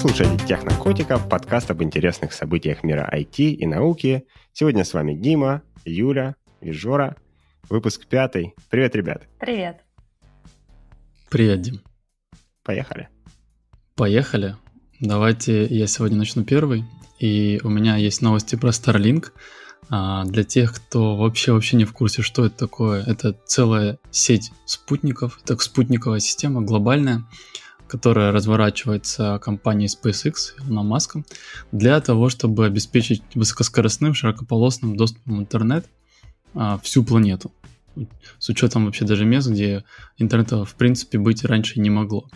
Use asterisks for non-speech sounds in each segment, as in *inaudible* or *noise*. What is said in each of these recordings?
слушаете «Технокотиков», подкаст об интересных событиях мира IT и науки. Сегодня с вами Дима, Юля и Жора. Выпуск пятый. Привет, ребят. Привет. Привет, Дим. Поехали. Поехали. Давайте я сегодня начну первый. И у меня есть новости про Starlink. А, для тех, кто вообще вообще не в курсе, что это такое, это целая сеть спутников, это спутниковая система глобальная, которая разворачивается компанией SpaceX, Илоном Маском, для того, чтобы обеспечить высокоскоростным широкополосным доступом в интернет а, всю планету. С учетом вообще даже мест, где интернета в принципе быть раньше не могло.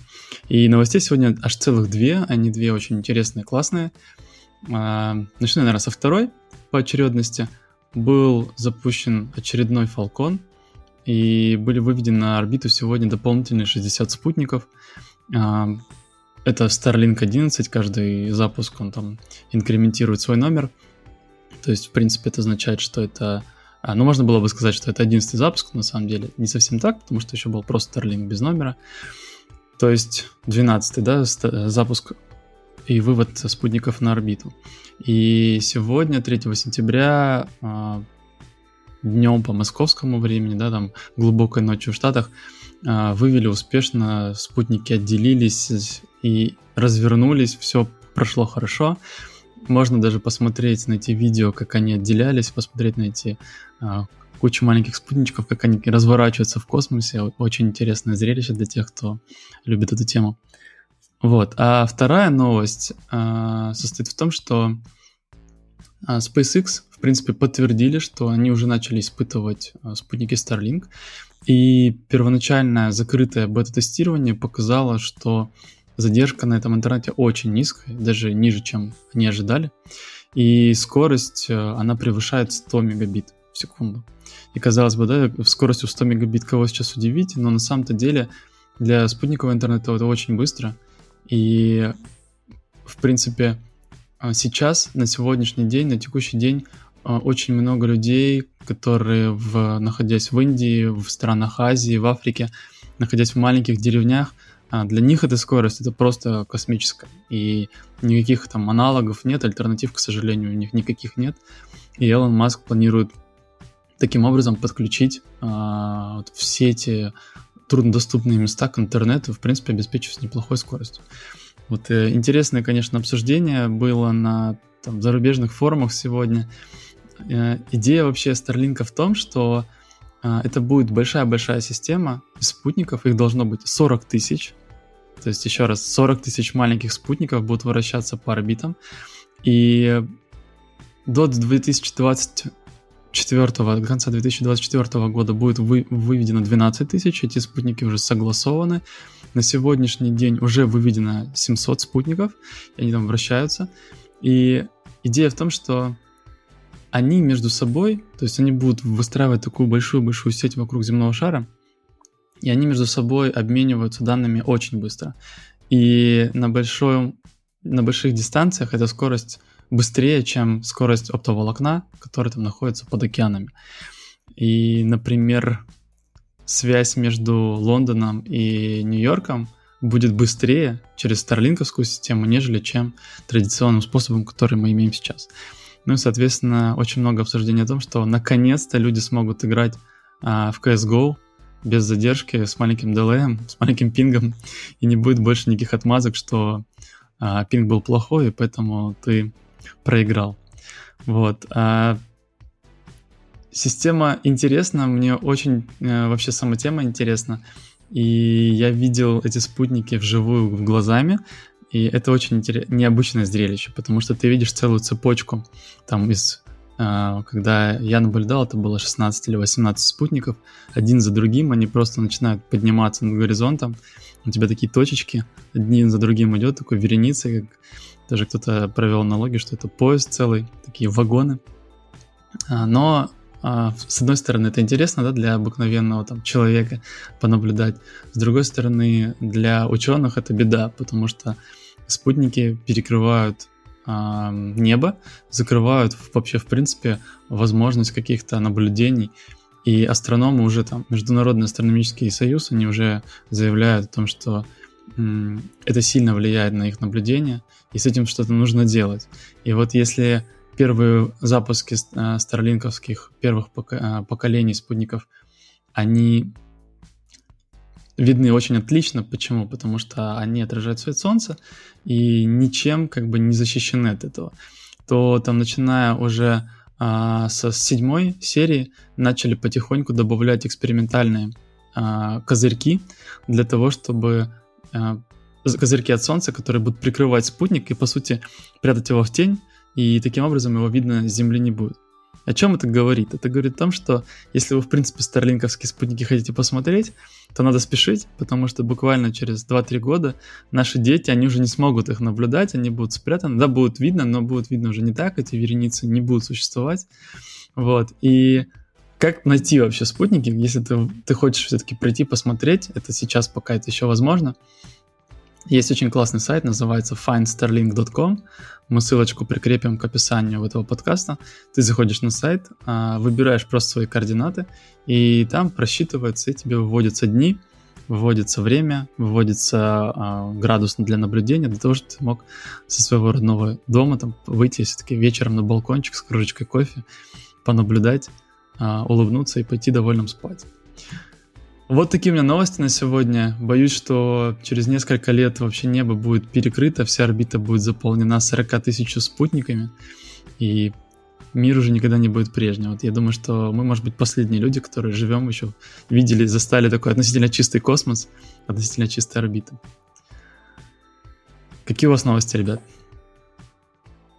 И новостей сегодня аж целых две, они две очень интересные, классные. А, начну, наверное, со второй по очередности. Был запущен очередной Falcon, и были выведены на орбиту сегодня дополнительные 60 спутников. Это Starlink 11, каждый запуск, он там инкрементирует свой номер. То есть, в принципе, это означает, что это... А, ну, можно было бы сказать, что это 11 запуск, на самом деле. Не совсем так, потому что еще был просто Starlink без номера. То есть 12 да, запуск и вывод спутников на орбиту. И сегодня, 3 сентября, а, днем по московскому времени, да, там глубокой ночью в Штатах, вывели успешно, спутники отделились и развернулись, все прошло хорошо. Можно даже посмотреть, найти видео, как они отделялись, посмотреть на эти а, кучу маленьких спутничков, как они разворачиваются в космосе. Очень интересное зрелище для тех, кто любит эту тему. Вот. А вторая новость а, состоит в том, что SpaceX, в принципе, подтвердили, что они уже начали испытывать спутники Starlink. И первоначальное закрытое бета-тестирование показало, что задержка на этом интернете очень низкая, даже ниже, чем они ожидали. И скорость, э, она превышает 100 мегабит в секунду. И казалось бы, да, в скорости 100 мегабит кого сейчас удивить, но на самом-то деле для спутникового интернета это очень быстро. И, в принципе, а сейчас, на сегодняшний день, на текущий день, а, очень много людей, которые, в, находясь в Индии, в странах Азии, в Африке, находясь в маленьких деревнях, а, для них эта скорость это просто космическая. И никаких там аналогов нет, альтернатив, к сожалению, у них никаких нет. И Элон Маск планирует таким образом подключить а, вот все эти труднодоступные места к интернету, в принципе, обеспечив неплохой скоростью. Вот э, интересное, конечно, обсуждение было на там, зарубежных форумах сегодня. Э, идея вообще Starlink в том, что э, это будет большая-большая система спутников, их должно быть 40 тысяч. То есть, еще раз, 40 тысяч маленьких спутников будут вращаться по орбитам. И до 2024, до конца 2024 года будет вы, выведено 12 тысяч, эти спутники уже согласованы. На сегодняшний день уже выведено 700 спутников, и они там вращаются. И идея в том, что они между собой, то есть они будут выстраивать такую большую-большую сеть вокруг земного шара, и они между собой обмениваются данными очень быстро. И на, большой, на больших дистанциях эта скорость быстрее, чем скорость оптоволокна, который там находится под океанами. И, например, связь между Лондоном и Нью-Йорком будет быстрее через старлинковскую систему, нежели чем традиционным способом, который мы имеем сейчас. Ну и, соответственно, очень много обсуждений о том, что наконец-то люди смогут играть а, в CSGO без задержки, с маленьким дилеем, с маленьким пингом, и не будет больше никаких отмазок, что а, пинг был плохой, и поэтому ты проиграл. Вот. А, система интересна, мне очень а, вообще сама тема интересна, и я видел эти спутники вживую глазами, и это очень интерес... необычное зрелище, потому что ты видишь целую цепочку там из а, когда я наблюдал, это было 16 или 18 спутников, один за другим они просто начинают подниматься над горизонтом, у тебя такие точечки, один за другим идет, такой вереница, как даже кто-то провел аналогию, что это поезд целый, такие вагоны. А, но с одной стороны, это интересно, да, для обыкновенного там человека понаблюдать. С другой стороны, для ученых это беда, потому что спутники перекрывают э, небо, закрывают вообще, в принципе, возможность каких-то наблюдений. И астрономы уже там, Международный астрономический союз, они уже заявляют о том, что это сильно влияет на их наблюдение, и с этим что-то нужно делать. И вот если первые запуски э, старлинковских первых э, поколений спутников, они видны очень отлично. Почему? Потому что они отражают свет солнца и ничем как бы не защищены от этого. То там, начиная уже а, со седьмой серии, начали потихоньку добавлять экспериментальные а, козырьки для того, чтобы а, козырьки от солнца, которые будут прикрывать спутник и, по сути, прятать его в тень, и таким образом его видно с Земли не будет. О чем это говорит? Это говорит о том, что если вы, в принципе, старлинковские спутники хотите посмотреть, то надо спешить, потому что буквально через 2-3 года наши дети, они уже не смогут их наблюдать, они будут спрятаны. Да, будут видно, но будут видно уже не так, эти вереницы не будут существовать. Вот, и как найти вообще спутники, если ты, ты хочешь все-таки пройти, посмотреть, это сейчас пока это еще возможно, есть очень классный сайт, называется findstarlink.com. Мы ссылочку прикрепим к описанию этого подкаста. Ты заходишь на сайт, а, выбираешь просто свои координаты, и там просчитывается, и тебе выводятся дни, выводится время, выводится а, градус для наблюдения, для того, чтобы ты мог со своего родного дома там выйти все-таки вечером на балкончик с кружечкой кофе, понаблюдать, а, улыбнуться и пойти довольным спать. Вот такие у меня новости на сегодня. Боюсь, что через несколько лет вообще небо будет перекрыто, вся орбита будет заполнена 40 тысяч спутниками, и мир уже никогда не будет прежним. Вот я думаю, что мы, может быть, последние люди, которые живем еще, видели, застали такой относительно чистый космос, относительно чистая орбита. Какие у вас новости, ребят?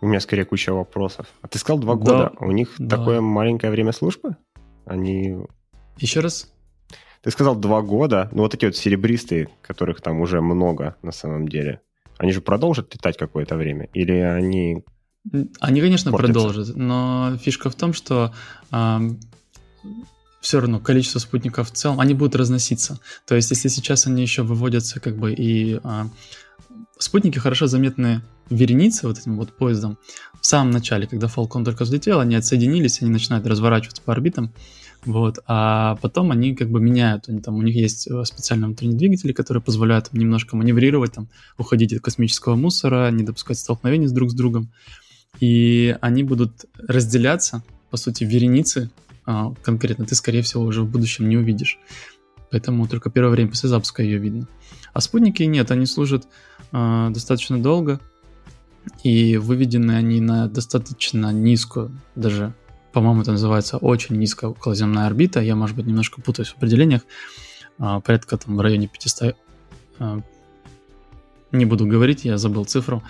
У меня скорее куча вопросов. А ты сказал два да, года. У них да. такое маленькое время службы? Они... Еще раз? Ты сказал два года, ну вот эти вот серебристые, которых там уже много на самом деле, они же продолжат летать какое-то время? Или они... Они, конечно, портятся? продолжат, но фишка в том, что э, все равно количество спутников в целом, они будут разноситься. То есть, если сейчас они еще выводятся как бы и... Э, спутники хорошо заметны вереницы вот этим вот поездом. В самом начале, когда Falcon только взлетел, они отсоединились, они начинают разворачиваться по орбитам. Вот, а потом они как бы меняют, они там, у них есть э, специальные внутренние двигатели, которые позволяют им немножко маневрировать, там, уходить от космического мусора, не допускать столкновений с друг с другом. И они будут разделяться, по сути, вереницы а, конкретно, ты, скорее всего, уже в будущем не увидишь. Поэтому только первое время после запуска ее видно. А спутники нет, они служат э, достаточно долго, и выведены они на достаточно низкую, даже по-моему, это называется очень низкая околоземная орбита. Я, может быть, немножко путаюсь в определениях. А, порядка там в районе 500... А, не буду говорить, я забыл цифру.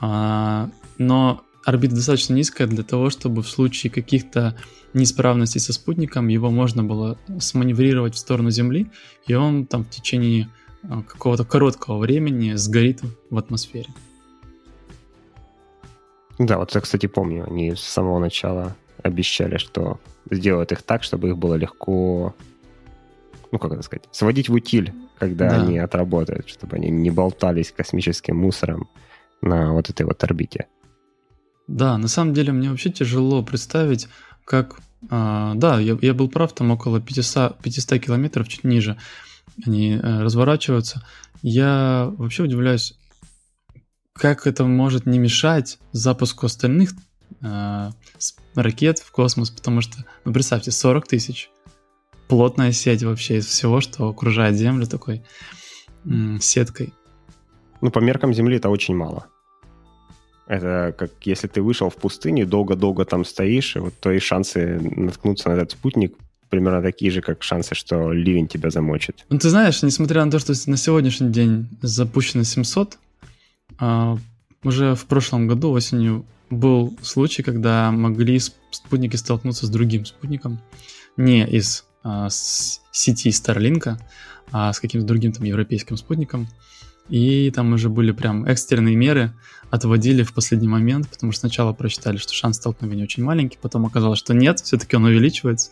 А, но орбита достаточно низкая для того, чтобы в случае каких-то неисправностей со спутником его можно было сманеврировать в сторону Земли, и он там в течение какого-то короткого времени сгорит в атмосфере. Да, вот я, кстати, помню, они с самого начала обещали, что сделают их так, чтобы их было легко, ну, как это сказать, сводить в утиль, когда да. они отработают, чтобы они не болтались космическим мусором на вот этой вот орбите. Да, на самом деле мне вообще тяжело представить, как... А, да, я, я был прав, там около 500, 500 километров, чуть ниже они а, разворачиваются. Я вообще удивляюсь, как это может не мешать запуску остальных э, ракет в космос, потому что, ну представьте, 40 тысяч. Плотная сеть вообще из всего, что окружает Землю такой м- сеткой. Ну, по меркам Земли это очень мало. Это как если ты вышел в пустыню, долго-долго там стоишь, и вот твои шансы наткнуться на этот спутник примерно такие же, как шансы, что ливень тебя замочит. Ну, ты знаешь, несмотря на то, что на сегодняшний день запущено 700, а, уже в прошлом году осенью был случай, когда могли спутники столкнуться с другим спутником, не из а, сети Starlink, а с каким-то другим там европейским спутником. И там уже были прям экстренные меры, отводили в последний момент, потому что сначала просчитали, что шанс столкновения очень маленький, потом оказалось, что нет, все-таки он увеличивается,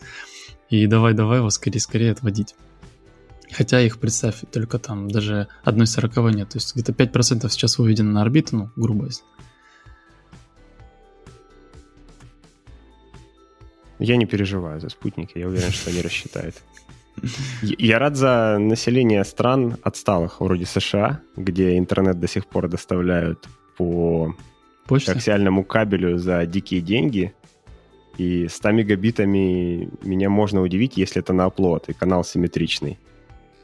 и давай-давай его скорее-скорее отводить. Хотя их, представь, только там даже одной сороковой нет, то есть где-то 5% сейчас выведено на орбиту, ну, грубо Я не переживаю за спутники, я уверен, что они рассчитают. *laughs* Я рад за население стран отсталых, вроде США, где интернет до сих пор доставляют по Почта? коаксиальному кабелю за дикие деньги. И 100 мегабитами меня можно удивить, если это на оплот и канал симметричный.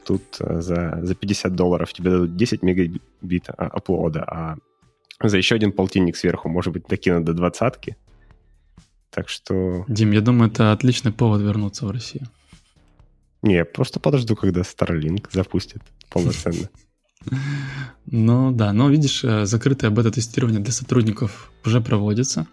Тут э, за, за 50 долларов тебе дадут 10 мегабит оплода, а за еще один полтинник сверху, может быть, докинут до двадцатки. Так что... Дим, я думаю, это отличный повод вернуться в Россию. Не, просто подожду, когда Starlink запустит полноценно. Ну да, но видишь, э, закрытое бета-тестирование для сотрудников уже проводится.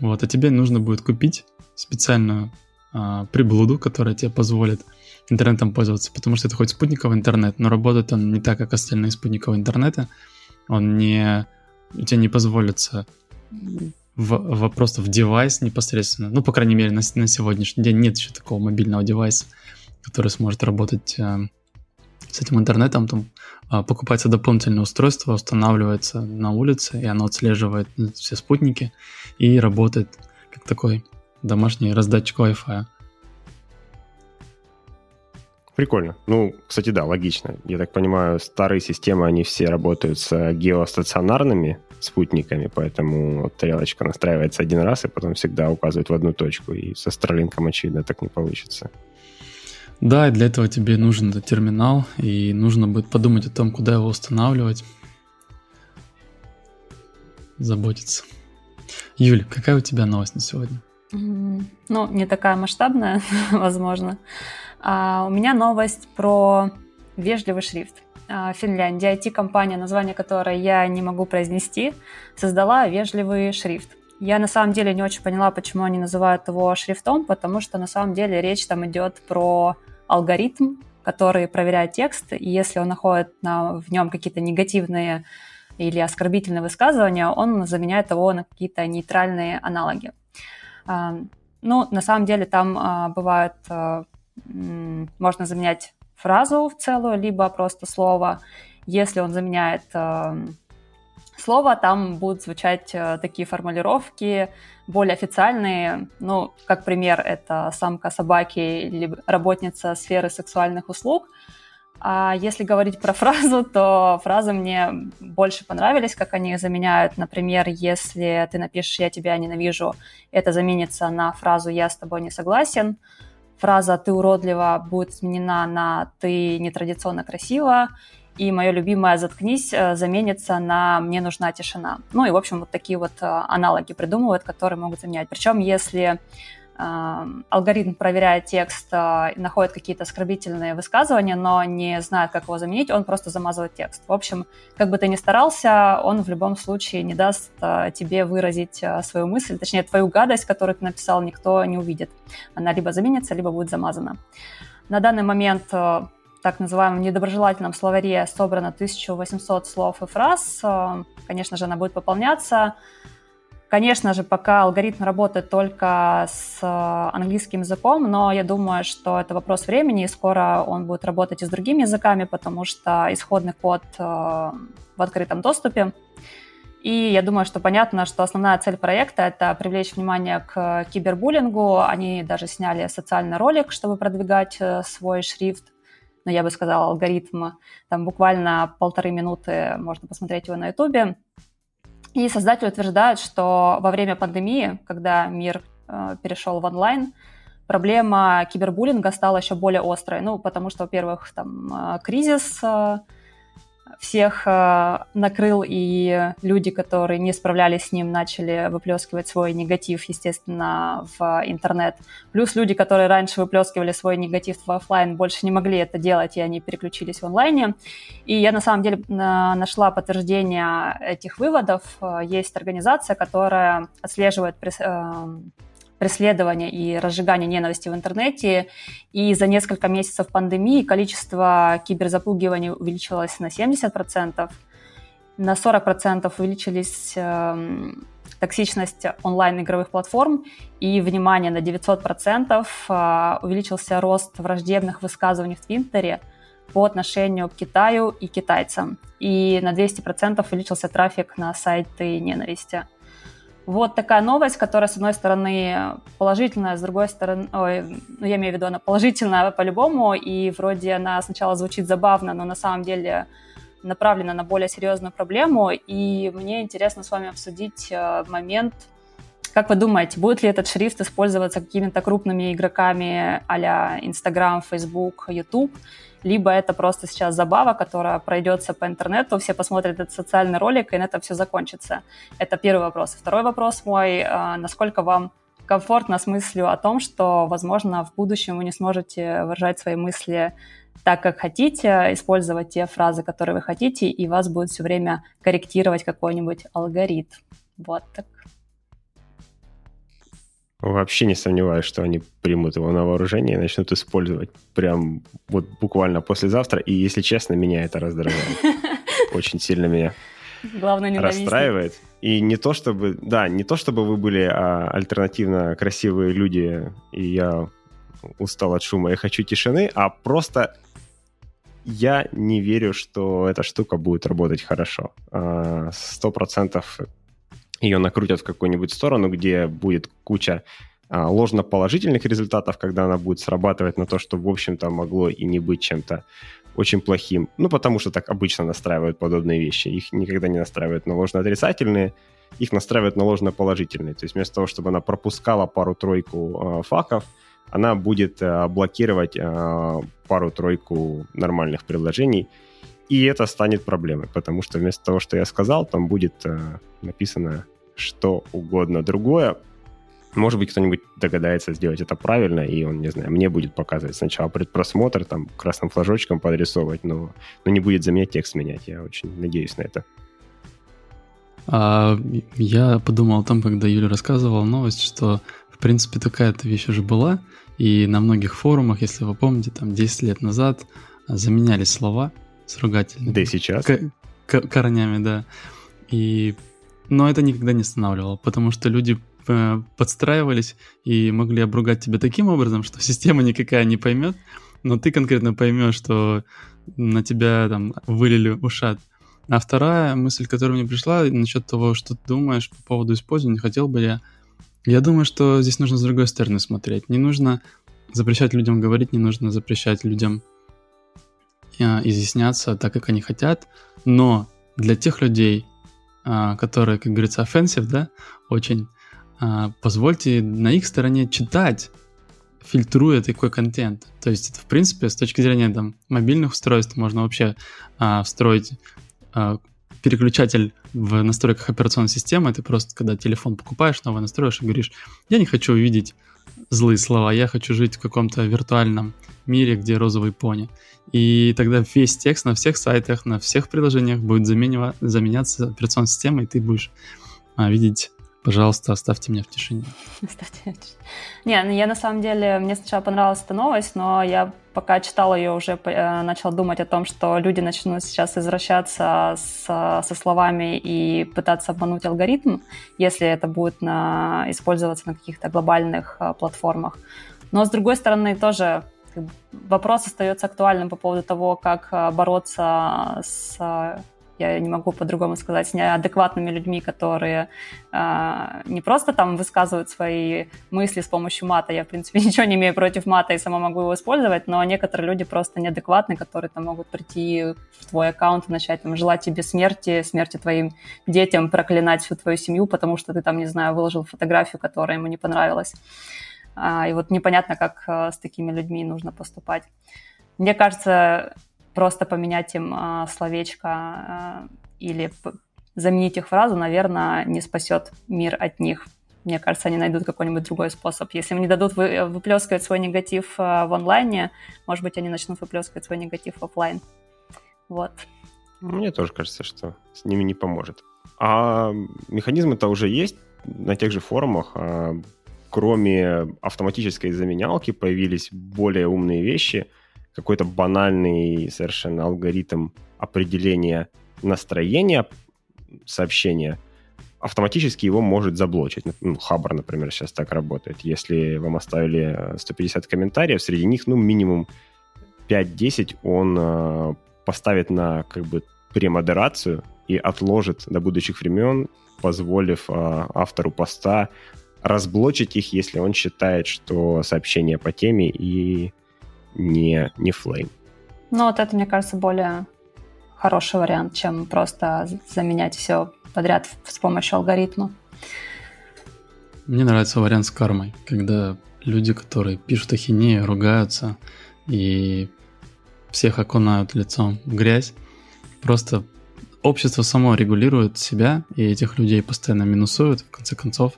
Вот, а тебе нужно будет купить специальную а, приблуду, которая тебе позволит интернетом пользоваться, потому что это хоть спутниковый интернет, но работает он не так, как остальные спутниковые интернеты. Он не... У тебя не позволится в, просто в девайс непосредственно. Ну, по крайней мере, на, на сегодняшний день нет еще такого мобильного девайса, который сможет работать э, с этим интернетом. Там э, покупается дополнительное устройство, устанавливается на улице, и оно отслеживает все спутники и работает как такой домашний раздатчик Wi-Fi. Прикольно. Ну, кстати, да, логично. Я так понимаю, старые системы, они все работают с геостационарными спутниками, поэтому тарелочка настраивается один раз и потом всегда указывает в одну точку. И со Starlink, очевидно, так не получится. Да, и для этого тебе нужен этот терминал, и нужно будет подумать о том, куда его устанавливать. Заботиться. Юль, какая у тебя новость на сегодня? Ну, не такая масштабная, *laughs* возможно. А, у меня новость про вежливый шрифт. А, Финляндия, IT-компания, название которой я не могу произнести, создала вежливый шрифт. Я на самом деле не очень поняла, почему они называют его шрифтом, потому что на самом деле речь там идет про алгоритм, который проверяет текст, и если он находит на, в нем какие-то негативные или оскорбительные высказывания, он заменяет его на какие-то нейтральные аналоги. А, ну, на самом деле там бывают можно заменять фразу в целую, либо просто слово. Если он заменяет э, слово, там будут звучать э, такие формулировки более официальные. Ну, как пример, это самка собаки или работница сферы сексуальных услуг. А если говорить про *laughs* фразу, то фразы мне больше понравились, как они их заменяют. Например, если ты напишешь «я тебя ненавижу», это заменится на фразу «я с тобой не согласен» фраза «ты уродлива» будет сменена на «ты нетрадиционно красива», и мое любимое «заткнись» э, заменится на «мне нужна тишина». Ну и, в общем, вот такие вот э, аналоги придумывают, которые могут заменять. Причем, если алгоритм проверяет текст, а, находит какие-то оскорбительные высказывания, но не знает, как его заменить, он просто замазывает текст. В общем, как бы ты ни старался, он в любом случае не даст а, тебе выразить а, свою мысль, точнее, твою гадость, которую ты написал, никто не увидит. Она либо заменится, либо будет замазана. На данный момент так называемом недоброжелательном словаре собрано 1800 слов и фраз. Конечно же, она будет пополняться. Конечно же, пока алгоритм работает только с э, английским языком, но я думаю, что это вопрос времени, и скоро он будет работать и с другими языками, потому что исходный код э, в открытом доступе. И я думаю, что понятно, что основная цель проекта — это привлечь внимание к кибербуллингу. Они даже сняли социальный ролик, чтобы продвигать э, свой шрифт. Но я бы сказала, алгоритм. Там буквально полторы минуты можно посмотреть его на ютубе. И создатели утверждают, что во время пандемии, когда мир э, перешел в онлайн, проблема кибербуллинга стала еще более острой. Ну, потому что, во-первых, там э, кризис э, всех э, накрыл, и люди, которые не справлялись с ним, начали выплескивать свой негатив, естественно, в интернет. Плюс люди, которые раньше выплескивали свой негатив в офлайн, больше не могли это делать, и они переключились в онлайне. И я на самом деле нашла подтверждение этих выводов. Есть организация, которая отслеживает э, преследования и разжигания ненависти в интернете. И за несколько месяцев пандемии количество киберзапугиваний увеличилось на 70%, на 40% увеличились э, токсичность онлайн-игровых платформ, и, внимание, на 900% э, увеличился рост враждебных высказываний в Твиттере по отношению к Китаю и китайцам. И на 200% увеличился трафик на сайты ненависти. Вот такая новость, которая, с одной стороны, положительная, с другой стороны, ой, ну, я имею в виду, она положительная по-любому, и вроде она сначала звучит забавно, но на самом деле направлена на более серьезную проблему, и мне интересно с вами обсудить э, момент, как вы думаете, будет ли этот шрифт использоваться какими-то крупными игроками а-ля Instagram, Facebook, YouTube, либо это просто сейчас забава, которая пройдется по интернету, все посмотрят этот социальный ролик, и на этом все закончится. Это первый вопрос. Второй вопрос мой, э, насколько вам комфортно с мыслью о том, что, возможно, в будущем вы не сможете выражать свои мысли так, как хотите, использовать те фразы, которые вы хотите, и вас будет все время корректировать какой-нибудь алгоритм. Вот так. Вообще не сомневаюсь, что они примут его на вооружение и начнут использовать прям вот буквально послезавтра. И, если честно, меня это раздражает. *laughs* Очень сильно меня Главное, расстраивает. И не то чтобы, да, не то чтобы вы были а, альтернативно красивые люди, и я устал от шума и хочу тишины, а просто я не верю, что эта штука будет работать хорошо. А, сто процентов ее накрутят в какую-нибудь сторону, где будет куча а, ложно-положительных результатов, когда она будет срабатывать на то, что, в общем-то, могло и не быть чем-то очень плохим. Ну, потому что так обычно настраивают подобные вещи. Их никогда не настраивают на ложно-отрицательные, их настраивают на ложно-положительные. То есть вместо того, чтобы она пропускала пару-тройку э, факов, она будет э, блокировать э, пару-тройку нормальных предложений, и это станет проблемой, потому что вместо того, что я сказал, там будет э, написано что угодно другое. Может быть, кто-нибудь догадается сделать это правильно, и он, не знаю, мне будет показывать сначала предпросмотр, там, красным флажочком подрисовывать, но, но не будет за меня текст менять. Я очень надеюсь на это. А, я подумал о том, когда Юля рассказывала новость, что, в принципе, такая-то вещь уже была, и на многих форумах, если вы помните, там 10 лет назад заменяли слова с ругательными. Да и сейчас. К- к- корнями, да. И... Но это никогда не останавливало, потому что люди э, подстраивались и могли обругать тебя таким образом, что *laughs* система никакая не поймет, но ты конкретно поймешь, что на тебя там вылили ушат. А вторая мысль, которая мне пришла насчет того, что ты думаешь по поводу использования, хотел бы я... Я думаю, что здесь нужно с другой стороны смотреть. Не нужно запрещать людям говорить, не нужно запрещать людям Э, изъясняться так, как они хотят, но для тех людей, которые, как говорится, offensive, да, очень, а, позвольте на их стороне читать, фильтруя такой контент. То есть это, в принципе, с точки зрения там, мобильных устройств можно вообще а, встроить а, переключатель в настройках операционной системы. Ты просто, когда телефон покупаешь, новый настроишь и говоришь, я не хочу увидеть злые слова, я хочу жить в каком-то виртуальном мире, где розовый пони. И тогда весь текст на всех сайтах, на всех приложениях будет заменяться операционной системой, и ты будешь а, видеть Пожалуйста, оставьте меня в тишине. Оставьте Не, ну я на самом деле, мне сначала понравилась эта новость, но я пока читала ее, уже э, начала думать о том, что люди начнут сейчас извращаться с, со словами и пытаться обмануть алгоритм, если это будет на, использоваться на каких-то глобальных а, платформах. Но, с другой стороны, тоже вопрос остается актуальным по поводу того, как а, бороться с я не могу по-другому сказать, с неадекватными людьми, которые э, не просто там высказывают свои мысли с помощью мата. Я, в принципе, *laughs* ничего не имею против мата и сама могу его использовать, но некоторые люди просто неадекватные, которые там могут прийти в твой аккаунт и начать там желать тебе смерти, смерти твоим детям, проклинать всю твою семью, потому что ты там, не знаю, выложил фотографию, которая ему не понравилась. А, и вот непонятно, как а, с такими людьми нужно поступать. Мне кажется, просто поменять им а, словечко а, или заменить их фразу, наверное, не спасет мир от них. Мне кажется, они найдут какой-нибудь другой способ. Если им не дадут вы, выплескивать свой негатив а, в онлайне, может быть, они начнут выплескивать свой негатив в офлайн. Вот. Мне тоже кажется, что с ними не поможет. А механизмы-то уже есть на тех же форумах. Кроме автоматической заменялки появились более умные вещи – какой-то банальный совершенно алгоритм определения настроения сообщения, автоматически его может заблочить. Ну, Хабр, например, сейчас так работает. Если вам оставили 150 комментариев, среди них, ну, минимум 5-10 он э, поставит на как бы премодерацию, и отложит до будущих времен, позволив э, автору поста разблочить их, если он считает, что сообщение по теме и не, не флейм. Ну, вот это, мне кажется, более хороший вариант, чем просто заменять все подряд с помощью алгоритма. Мне нравится вариант с кармой, когда люди, которые пишут ахинею, ругаются и всех окунают лицом в грязь, просто общество само регулирует себя, и этих людей постоянно минусуют, в конце концов,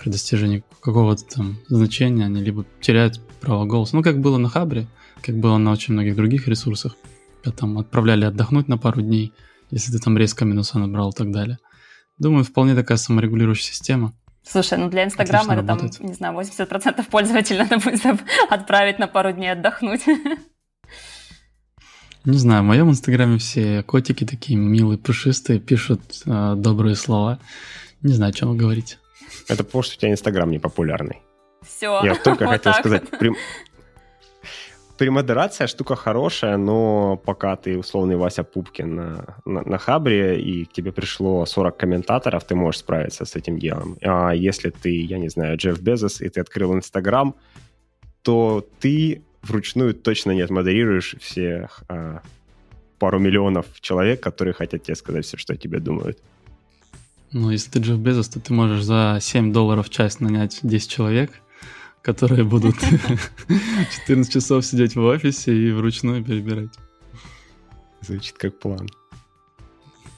при достижении какого-то там значения они либо теряют право голоса. Ну, как было на Хабре, как было на очень многих других ресурсах, когда там отправляли отдохнуть на пару дней, если ты там резко минуса набрал и так далее. Думаю, вполне такая саморегулирующая система. Слушай, ну для Инстаграма это там, не знаю, 80% пользователей надо будет отправить на пару дней отдохнуть. Не знаю, в моем инстаграме все котики такие милые, пушистые, пишут э, добрые слова. Не знаю, о чем говорить. Это потому, что у тебя инстаграм не популярный. Все. Я только *laughs* вот хотел сказать. При... Премодерация штука хорошая, но пока ты условный Вася Пупкин на, на, на Хабре, и к тебе пришло 40 комментаторов, ты можешь справиться с этим делом. А если ты, я не знаю, Джефф Безос, и ты открыл Инстаграм, то ты вручную точно не отмодерируешь всех а, пару миллионов человек, которые хотят тебе сказать все, что о тебе думают. Ну, если ты Джефф Безос, то ты можешь за 7 долларов в час нанять 10 человек, которые будут *laughs* 14 часов сидеть в офисе и вручную перебирать. Звучит как план.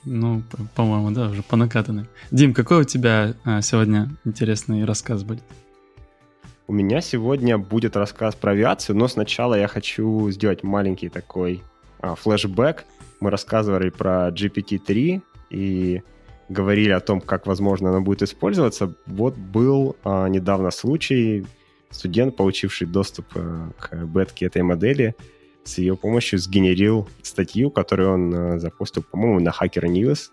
Ну, по-моему, да, уже по накатанной. Дим, какой у тебя а, сегодня интересный рассказ будет? У меня сегодня будет рассказ про авиацию, но сначала я хочу сделать маленький такой а, флешбэк. Мы рассказывали про GPT-3 и говорили о том, как, возможно, она будет использоваться. Вот был а, недавно случай, студент, получивший доступ а, к бетке этой модели, с ее помощью сгенерил статью, которую он а, запустил, по-моему, на Hacker News,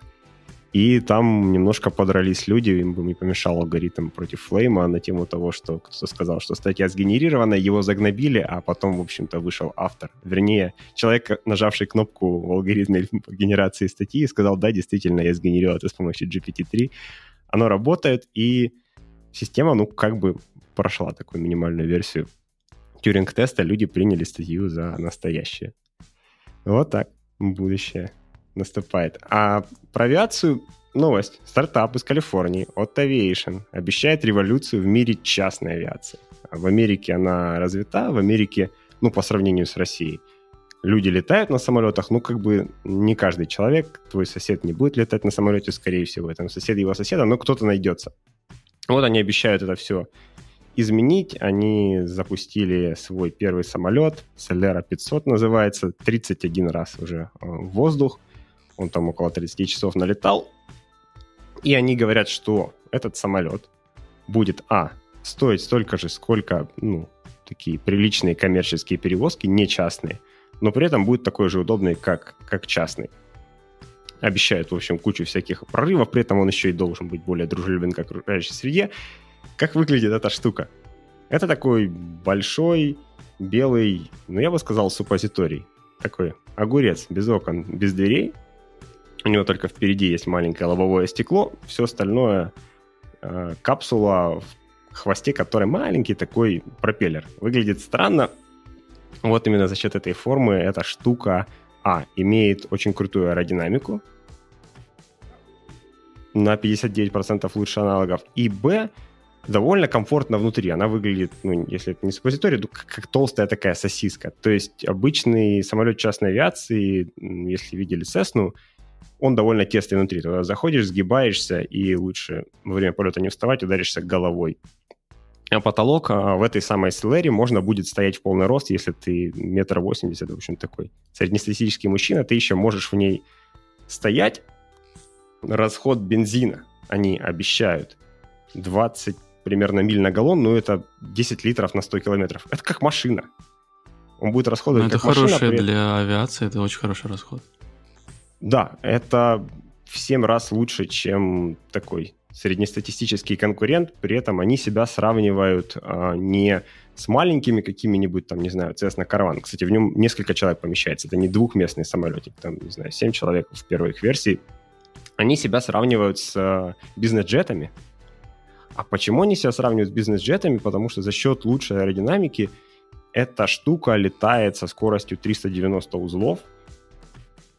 и там немножко подрались люди, им бы не помешал алгоритм против Флейма на тему того, что кто-то сказал, что статья сгенерирована, его загнобили, а потом, в общем-то, вышел автор. Вернее, человек, нажавший кнопку в алгоритме *laughs* генерации статьи, сказал, да, действительно, я сгенерировал это с помощью GPT-3. Оно работает, и система, ну, как бы прошла такую минимальную версию Тюринг-теста, люди приняли статью за настоящее. Вот так будущее наступает. А про авиацию новость. Стартап из Калифорнии, от Aviation, обещает революцию в мире частной авиации. В Америке она развита, в Америке, ну, по сравнению с Россией, люди летают на самолетах, ну, как бы не каждый человек, твой сосед не будет летать на самолете, скорее всего, это сосед его соседа, но кто-то найдется. Вот они обещают это все изменить. Они запустили свой первый самолет, Solera 500 называется, 31 раз уже э, в воздух он там около 30 часов налетал, и они говорят, что этот самолет будет, а, стоить столько же, сколько, ну, такие приличные коммерческие перевозки, не частные, но при этом будет такой же удобный, как, как частный. Обещают, в общем, кучу всяких прорывов, при этом он еще и должен быть более дружелюбен к окружающей среде. Как выглядит эта штука? Это такой большой, белый, ну, я бы сказал, суппозиторий. Такой огурец без окон, без дверей, у него только впереди есть маленькое лобовое стекло, все остальное э, капсула в хвосте, которой маленький такой пропеллер. Выглядит странно. Вот именно за счет этой формы эта штука, а, имеет очень крутую аэродинамику, на 59% лучше аналогов, и, б, довольно комфортно внутри. Она выглядит, ну, если это не суппозиторий, то как, как толстая такая сосиска. То есть обычный самолет частной авиации, если видели Cessna, он довольно тесный внутри. Туда заходишь, сгибаешься, и лучше во время полета не вставать, ударишься головой. А потолок а, в этой самой Селере можно будет стоять в полный рост, если ты метр восемьдесят, в общем, такой среднестатистический мужчина, ты еще можешь в ней стоять. Расход бензина они обещают 20 примерно миль на галлон, но это 10 литров на 100 километров. Это как машина. Он будет расходовать но ну, это как хорошее машина. При... для авиации, это очень хороший расход. Да, это в 7 раз лучше, чем такой среднестатистический конкурент. При этом они себя сравнивают а, не с маленькими какими-нибудь, там, не знаю, Cessna Caravan. Кстати, в нем несколько человек помещается. Это не двухместный самолетик, там, не знаю, 7 человек в первой их версии. они себя сравнивают с э, бизнес-джетами. А почему они себя сравнивают с бизнес-джетами? Потому что за счет лучшей аэродинамики эта штука летает со скоростью 390 узлов.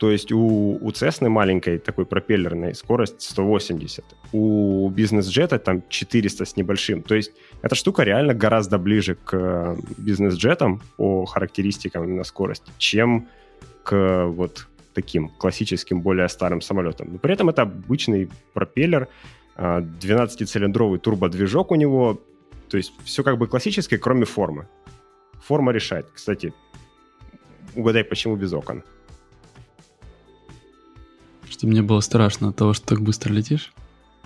То есть у, у Cessna маленькой такой пропеллерной скорость 180. У бизнес-джета там 400 с небольшим. То есть эта штука реально гораздо ближе к э, бизнес-джетам по характеристикам именно скорости, чем к вот таким классическим, более старым самолетам. Но при этом это обычный пропеллер, 12-цилиндровый а, турбодвижок у него, то есть все как бы классическое, кроме формы. Форма решает. Кстати, угадай, почему без окон? Чтобы мне было страшно от того, что так быстро летишь?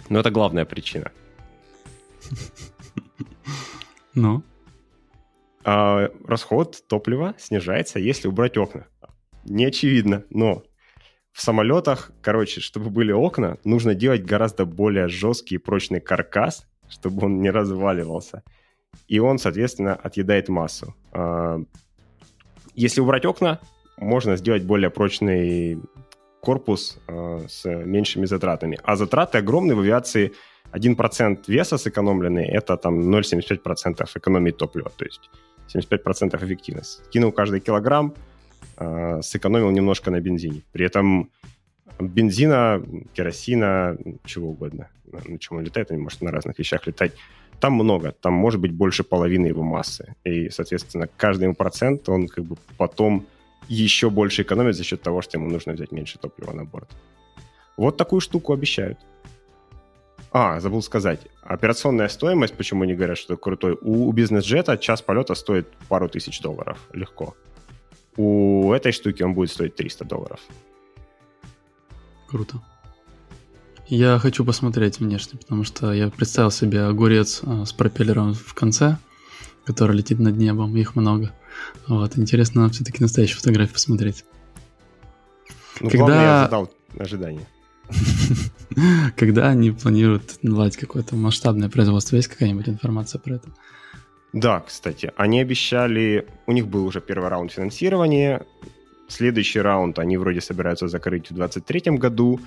Ну, это главная причина. *laughs* Ну? А, расход топлива снижается, если убрать окна не очевидно, но в самолетах, короче, чтобы были окна, нужно делать гораздо более жесткий и прочный каркас, чтобы он не разваливался. И он, соответственно, отъедает массу. А, если убрать окна, можно сделать более прочный корпус а, с меньшими затратами. А затраты огромные в авиации. 1% веса сэкономленный – это там 0,75% экономии топлива, то есть 75% эффективность. Кинул каждый килограмм – э, сэкономил немножко на бензине. При этом бензина, керосина, чего угодно, на чем он летает, он может на разных вещах летать, там много, там может быть больше половины его массы. И, соответственно, каждый процент, он как бы потом еще больше экономит за счет того, что ему нужно взять меньше топлива на борт. Вот такую штуку обещают. А, забыл сказать. Операционная стоимость, почему они говорят, что это крутой, у, у бизнес-джета час полета стоит пару тысяч долларов. Легко. У этой штуки он будет стоить 300 долларов. Круто. Я хочу посмотреть внешне, потому что я представил себе огурец а, с пропеллером в конце, который летит над небом, их много. Вот, интересно все-таки настоящую фотографию посмотреть. Ну, Когда... я задал ожидания. *laughs* Когда они планируют наладить какое-то масштабное производство? Есть какая-нибудь информация про это? Да, кстати, они обещали, у них был уже первый раунд финансирования, следующий раунд они вроде собираются закрыть в 2023 году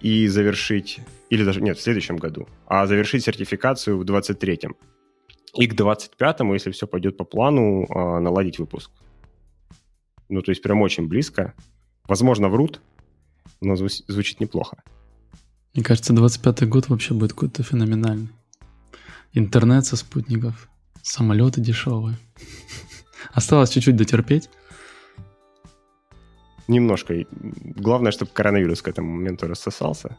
и завершить, или даже, нет, в следующем году, а завершить сертификацию в 2023. И к 2025, если все пойдет по плану, а, наладить выпуск. Ну, то есть прям очень близко. Возможно, врут, но звучит неплохо. Мне кажется, 25 год вообще будет какой-то феноменальный. Интернет со спутников, Самолеты дешевые. *laughs* Осталось чуть-чуть дотерпеть. Немножко. Главное, чтобы коронавирус к этому моменту рассосался.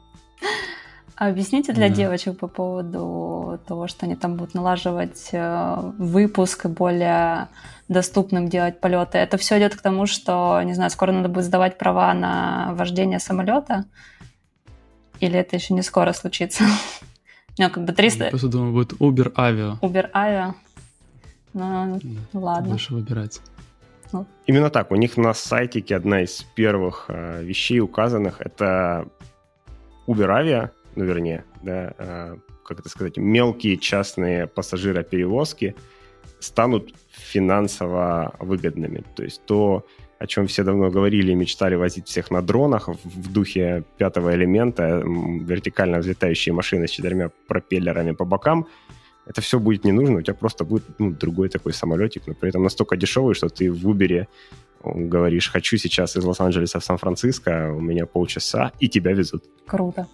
А объясните для да. девочек по поводу того, что они там будут налаживать э, выпуск, более доступным делать полеты. Это все идет к тому, что, не знаю, скоро надо будет сдавать права на вождение самолета? Или это еще не скоро случится? *laughs* Ну, как бы 300... Я просто думаю, будет Uber Avio. Uber Avio. Ну, ладно. Лучше выбирать. Ну. Именно так. У них на сайтике одна из первых э, вещей указанных это Uber Avia, ну, вернее, да, э, как это сказать, мелкие частные пассажироперевозки станут финансово выгодными. То есть то, о чем все давно говорили и мечтали возить всех на дронах в, духе пятого элемента, вертикально взлетающие машины с четырьмя пропеллерами по бокам – это все будет не нужно, у тебя просто будет ну, другой такой самолетик, но при этом настолько дешевый, что ты в Uber говоришь, хочу сейчас из Лос-Анджелеса в Сан-Франциско, у меня полчаса, и тебя везут. Круто.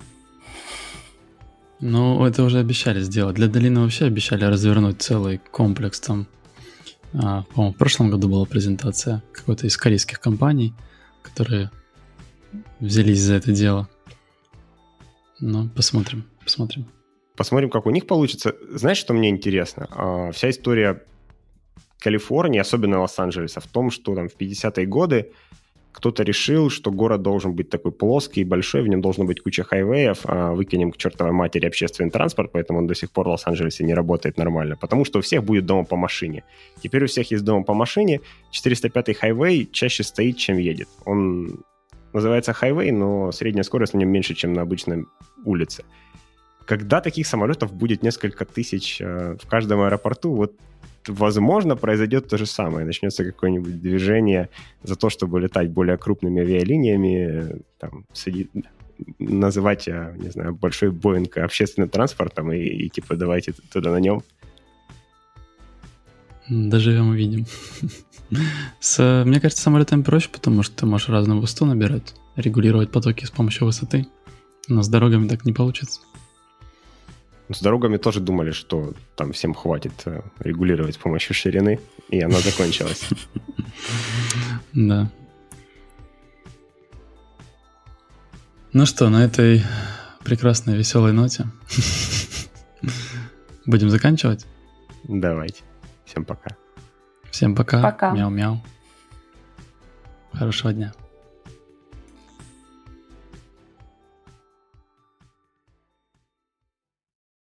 Ну, это уже обещали сделать. Для долины вообще обещали развернуть целый комплекс там. А, по-моему, в прошлом году была презентация какой-то из корейских компаний, которые взялись за это дело. Ну, посмотрим, посмотрим. Посмотрим, как у них получится. Знаешь, что мне интересно? А, вся история Калифорнии, особенно Лос-Анджелеса, в том, что там в 50-е годы кто-то решил, что город должен быть такой плоский и большой, в нем должна быть куча хайвеев, а выкинем к чертовой матери общественный транспорт, поэтому он до сих пор в Лос-Анджелесе не работает нормально, потому что у всех будет дома по машине. Теперь у всех есть дома по машине, 405-й хайвей чаще стоит, чем едет. Он называется хайвей, но средняя скорость на нем меньше, чем на обычной улице. Когда таких самолетов будет несколько тысяч э, в каждом аэропорту, вот возможно, произойдет то же самое. Начнется какое-нибудь движение за то, чтобы летать более крупными авиалиниями, там, среди называть, э, не знаю, большой Боинг общественным транспортом и, и типа давайте туда на нем. Доживем увидим. *laughs* С, мне кажется, самолетами проще, потому что ты можешь разную высоту набирать, регулировать потоки с помощью высоты. Но с дорогами так не получится. С дорогами тоже думали, что там всем хватит э, регулировать с помощью ширины, и она закончилась. *laughs* Да. Ну что, на этой прекрасной веселой ноте *laughs* будем заканчивать? Давайте. Всем пока. Всем пока. Пока. Мяу-мяу. Хорошего дня.